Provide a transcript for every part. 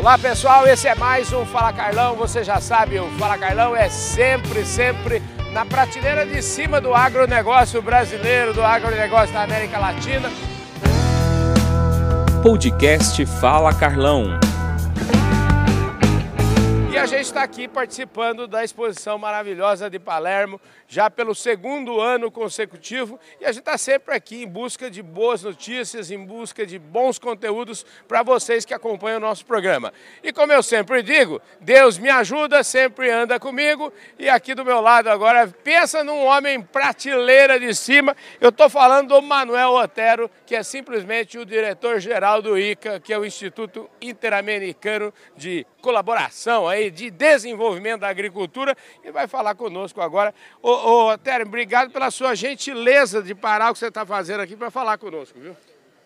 Olá pessoal, esse é mais um Fala Carlão. Você já sabe, o Fala Carlão é sempre, sempre na prateleira de cima do agronegócio brasileiro, do agronegócio da América Latina. Podcast Fala Carlão. Gente está aqui participando da exposição maravilhosa de Palermo, já pelo segundo ano consecutivo, e a gente está sempre aqui em busca de boas notícias, em busca de bons conteúdos para vocês que acompanham o nosso programa. E como eu sempre digo, Deus me ajuda, sempre anda comigo, e aqui do meu lado agora, pensa num homem prateleira de cima, eu estou falando do Manuel Otero, que é simplesmente o diretor-geral do ICA, que é o Instituto Interamericano de Colaboração aí, de Desenvolvimento da Agricultura, e vai falar conosco agora. Ô, ô obrigado pela sua gentileza de parar o que você está fazendo aqui para falar conosco, viu?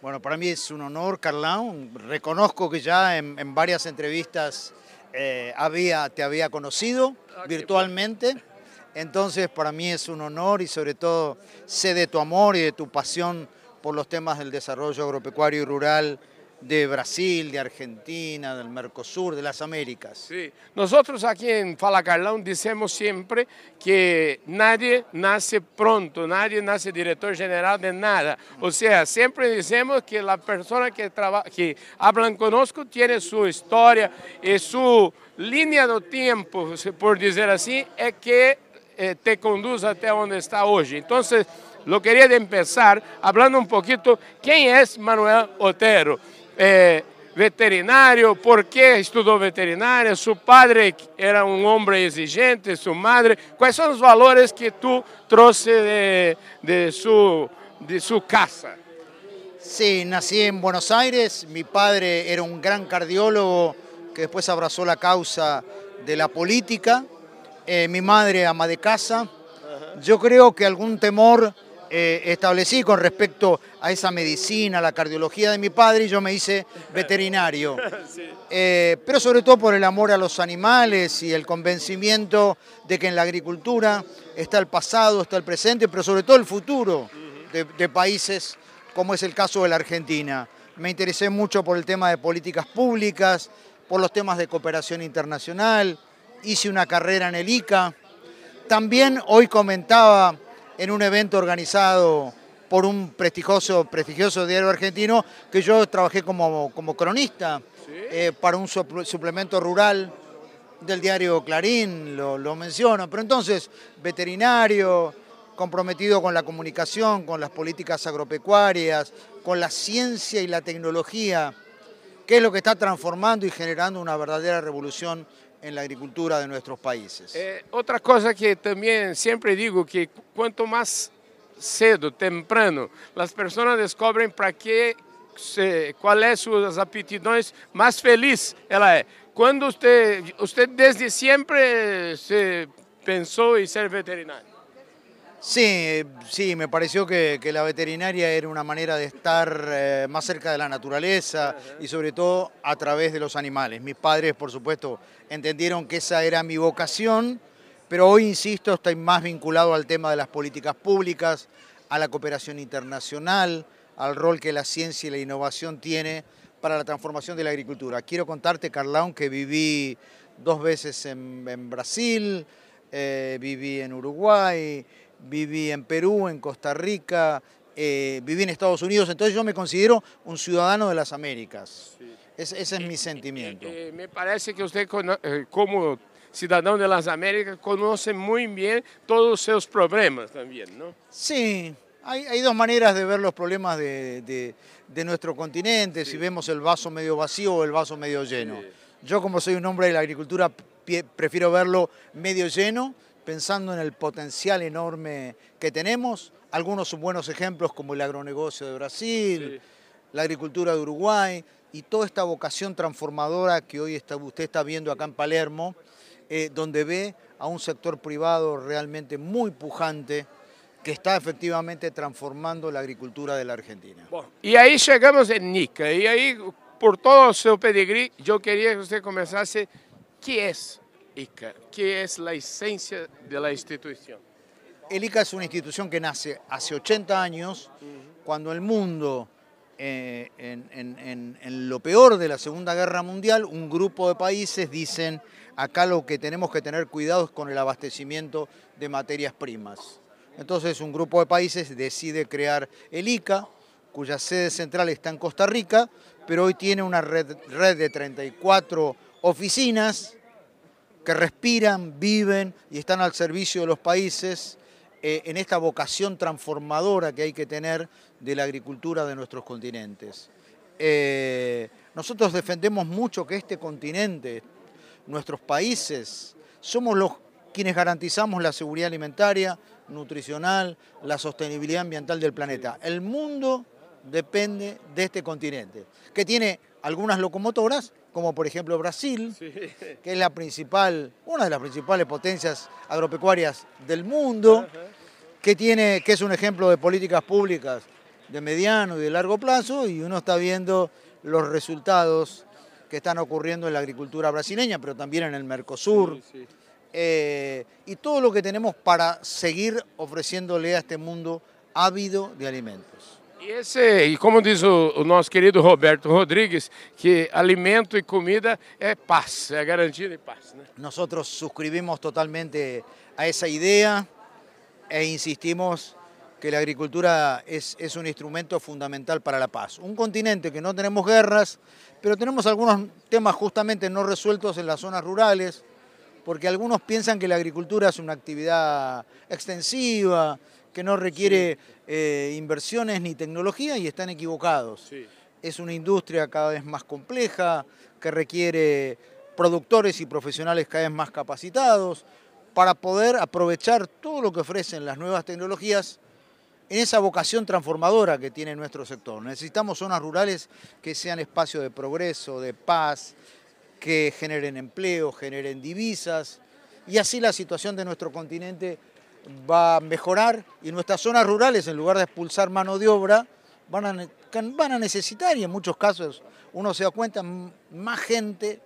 Bueno, para mí es un honor, Carlán. Reconozco que ya en, en varias entrevistas eh, había, te había conocido virtualmente. Entonces, para mí es un honor y sobre todo sé de tu amor y de tu pasión por los temas del desarrollo agropecuario y rural de Brasil, de Argentina, del Mercosur, de las Américas. Sí. Nosotros aquí en Fala Carlão decimos siempre que nadie nace pronto, nadie nace director general de nada. O sea, siempre decimos que la persona que, traba, que hablan conosco tiene su historia y su línea de tiempo, por decir así, es que eh, te conduce até onde está hoje. Entonces, lo quería de empezar hablando un poquito quién es Manuel Otero. Eh, veterinário, por que estudou veterinária, seu padre era um homem exigente, sua madre. Quais são os valores que tu trouxe de, de, su, de sua casa? Sí, nací en Buenos Aires, mi padre era un gran cardiólogo que después abrazó la causa de la política, eh, mi madre ama de casa. Yo creo que algún temor eh, establecí con respecto a esa medicina, la cardiología de mi padre, y yo me hice veterinario. Eh, pero sobre todo por el amor a los animales y el convencimiento de que en la agricultura está el pasado, está el presente, pero sobre todo el futuro de, de países como es el caso de la Argentina. Me interesé mucho por el tema de políticas públicas, por los temas de cooperación internacional, hice una carrera en el ICA. También hoy comentaba en un evento organizado por un prestigioso, prestigioso diario argentino que yo trabajé como, como cronista eh, para un suplemento rural del diario Clarín, lo, lo menciono. Pero entonces, veterinario, comprometido con la comunicación, con las políticas agropecuarias, con la ciencia y la tecnología, que es lo que está transformando y generando una verdadera revolución en la agricultura de nuestros países. Eh, outra coisa que também sempre digo que quanto mais cedo, temprano, as pessoas descobrem para que se, qual é suas aptidões, mais feliz ela é. Quando você, você desde sempre se pensou em ser veterinário? Sí, sí, me pareció que, que, la veterinaria era una manera de estar eh, más cerca de la naturaleza y sobre todo a través de los animales. Mis padres, por supuesto, entendieron que esa era mi vocación, pero hoy, insisto, estoy más vinculado al tema de las políticas públicas, a la cooperación internacional, al rol que la ciencia y la innovación tiene para la transformación de la agricultura. Quiero contarte, Carlón, que viví dos veces en, Brasil, eh, viví en Uruguay, viví en Perú, en Costa Rica, eh, viví en Estados Unidos, entonces yo me considero un ciudadano de las Américas. Sí. Ese, ese, es mi sentimiento. Eh, eh, me parece que usted, como ciudadano de las Américas, conoce muy bien todos seus problemas también, ¿no? Sí, hay, hay, dos maneras de ver los problemas de, de, de nuestro continente, sí. si vemos el vaso medio vacío o el vaso medio lleno. Sí. Yo como soy un hombre de la agricultura, prefiero verlo medio lleno, pensando en el potencial enorme que tenemos. Algunos son buenos ejemplos como el agronegocio de Brasil, sí. la agricultura de Uruguay y toda esta vocación transformadora que hoy está, usted está viendo acá en Palermo, eh, donde ve a un sector privado realmente muy pujante que está efectivamente transformando la agricultura de la Argentina. Bueno, y ahí llegamos en NICA, y ahí por todo su pedigrí yo quería que usted comenzase, ¿qué es ICA? ¿Qué es la esencia de la institución? El ICA es una institución que nace hace 80 años, cuando el mundo eh, en, lo peor de la Segunda Guerra Mundial, un grupo de países dicen, acá lo que tenemos que tener cuidado es con el abastecimiento de materias primas. Entonces un grupo de países decide crear el ICA, cuya sede central está en Costa Rica, pero hoy tiene una red, red de 34 oficinas que respiran, viven y están al servicio de los países eh, en esta vocación transformadora que hay que tener de la agricultura de nuestros continentes. Eh, nosotros defendemos mucho que este continente, nuestros países, somos los quienes garantizamos la seguridad alimentaria, nutricional, la sostenibilidad ambiental del planeta. El mundo depende de este continente, que tiene algunas locomotoras, como por ejemplo Brasil, que es la principal, una de las principales potencias agropecuarias del mundo, que, tiene, que es un ejemplo de políticas públicas de mediano y de largo plazo, y uno está viendo los resultados que están ocurriendo en la agricultura brasileña, pero también en el Mercosur, eh, y todo lo que tenemos para seguir ofreciéndole a este mundo ávido de alimentos. E, esse, e como diz o, o, nosso querido Roberto Rodrigues, que alimento e comida é paz, é garantia de paz. Né? Nós suscribimos totalmente a essa ideia e insistimos que a agricultura é, é um instrumento fundamental para a paz. Um continente que não temos guerras, pero temos alguns temas justamente não resueltos en las zonas rurales, porque algunos piensan que la agricultura es una actividad extensiva, que no requiere eh, inversiones ni tecnología y están equivocados. Es una industria cada vez más compleja, que requiere productores y profesionales cada vez más capacitados para poder aprovechar todo lo que ofrecen las nuevas tecnologías en esa vocación transformadora que tiene nuestro sector. Necesitamos zonas rurales que sean espacios de progreso, de paz, que generen empleo, generen divisas, y así la situación de nuestro continente va a mejorar y nuestras zonas rurales, en lugar de expulsar mano de obra, van a, van a necesitar, y en muchos casos uno se da cuenta, más gente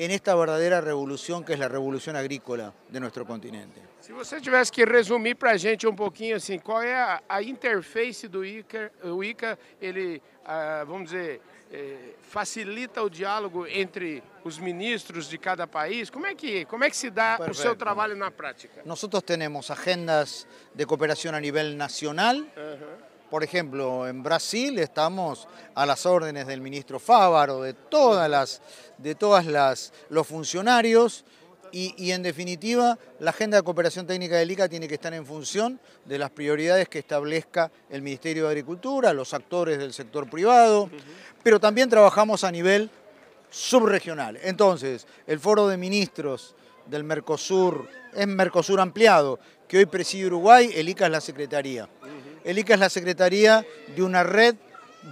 en esta verdadeira revolução que é a revolução agrícola de nosso continente. Se você tivesse que resumir para a gente um pouquinho assim, qual é a, a interface do ICA, o ICA, ele, ah, vamos dizer, eh, facilita o diálogo entre os ministros de cada país? Como é que, como é que se dá Perfecto. o seu trabalho na prática? Nós temos agendas de cooperação a nível nacional, uh -huh. Por ejemplo, en Brasil estamos a las órdenes del ministro Fávaro, de todas las, de todas las, los funcionarios y, en definitiva la agenda de cooperación técnica del ICA tiene que estar en función de las prioridades que establezca el Ministerio de Agricultura, los actores del sector privado, pero también trabajamos a nivel subregional. Entonces, el foro de ministros del Mercosur es Mercosur ampliado, que hoy preside Uruguay, el ICA es la secretaría. El ICA es la secretaría de una red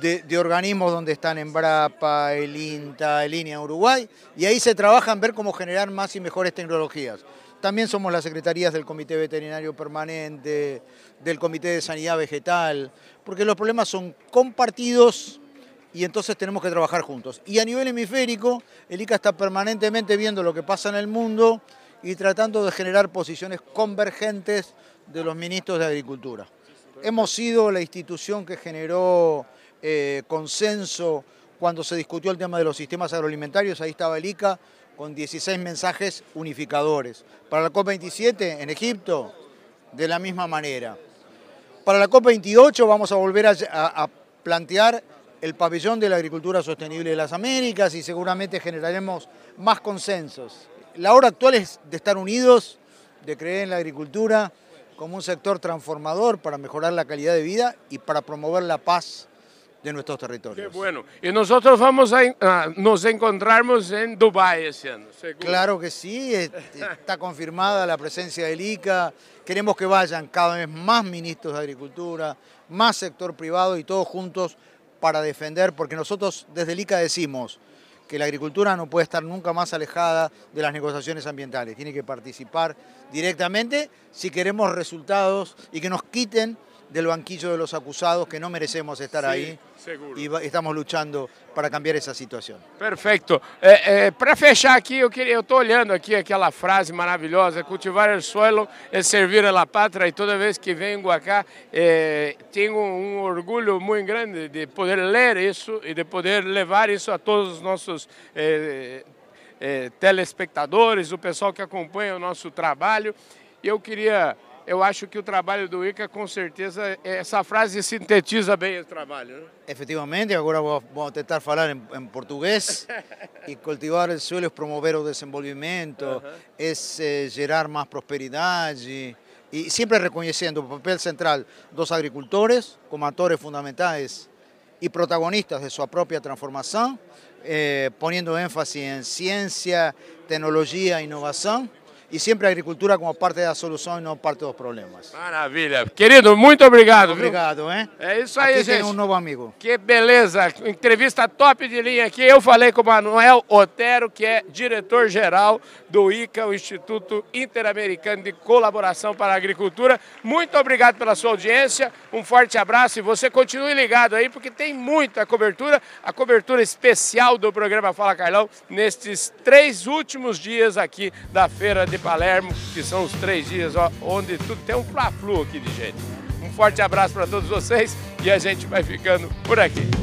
de, organismos donde están Embrapa, el INTA, el INEA Uruguay, y ahí se trabaja en ver cómo generar más y mejores tecnologías. También somos las secretarías del Comité Veterinario Permanente, del Comité de Sanidad Vegetal, porque los problemas son compartidos y entonces tenemos que trabajar juntos. Y a nivel hemisférico, el ICA está permanentemente viendo lo que pasa en el mundo y tratando de generar posiciones convergentes de los ministros de Agricultura. Hemos sido la institución que generó eh, consenso cuando se discutió el tema de los sistemas agroalimentarios, ahí estaba el ICA con 16 mensajes unificadores. Para la COP27 en Egipto, de la misma manera. Para la COP28 vamos a volver a, plantear el pabellón de la agricultura sostenible de las Américas y seguramente generaremos más consensos. La hora actual es de estar unidos, de creer en la agricultura, como un sector transformador para mejorar la calidad de vida y para promover la paz de nuestros territorios. Qué bueno. Y nosotros vamos a, nos encontrarnos en Dubái ese año, Claro que sí, está confirmada la presencia del ICA. Queremos que vayan cada vez más ministros de Agricultura, más sector privado y todos juntos para defender, porque nosotros desde el ICA decimos, que la agricultura no puede estar nunca más alejada de las negociaciones ambientales, tiene que participar directamente si queremos resultados y que nos quiten del banquillo de los acusados que no merecemos estar Sí, ahí seguro. y estamos luchando para cambiar esa situación. Perfeito. É, para fechar aqui, eu queria, eu estou olhando aqui aquela frase maravilhosa: cultivar o suelo é servir a la pátria. E toda vez que venho acá, é, tenho um orgulho muito grande de poder ler isso e de poder levar isso a todos os nossos telespectadores, o pessoal que acompanha o nosso trabalho. Eu queria, eu acho que o trabalho do ICA, com certeza, essa frase sintetiza bem o trabalho. Né? Efectivamente, agora vou- vamos tentar falar em, em português. E cultivar o suelo é promover o desenvolvimento, é eh, gerar mais prosperidade. E sempre reconhecendo o papel central dos agricultores como atores fundamentais e protagonistas de sua própria transformação, eh, poniendo énfasis en ciencia, tecnología, innovación y siempre agricultura como parte de la solución y no parte de los problemas. Maravilha. Querido, muito obrigado. Obrigado, ¿eh? É isso aí, Aquí gente. um novo amigo. Que beleza, entrevista top de linha aqui. Eu falei com o Manuel Otero, que é diretor-geral do ICA, o Instituto Interamericano de Colaboração para a Agricultura. Muito obrigado pela sua audiência, um forte abraço e você continue ligado aí, porque tem muita cobertura, a cobertura especial do programa Fala Carlão, nestes três últimos dias aqui da Feira Palermo, que são os três dias ó, onde tudo tem um fla-flu aqui de gente. Um forte abraço para todos vocês e a gente vai ficando por aqui.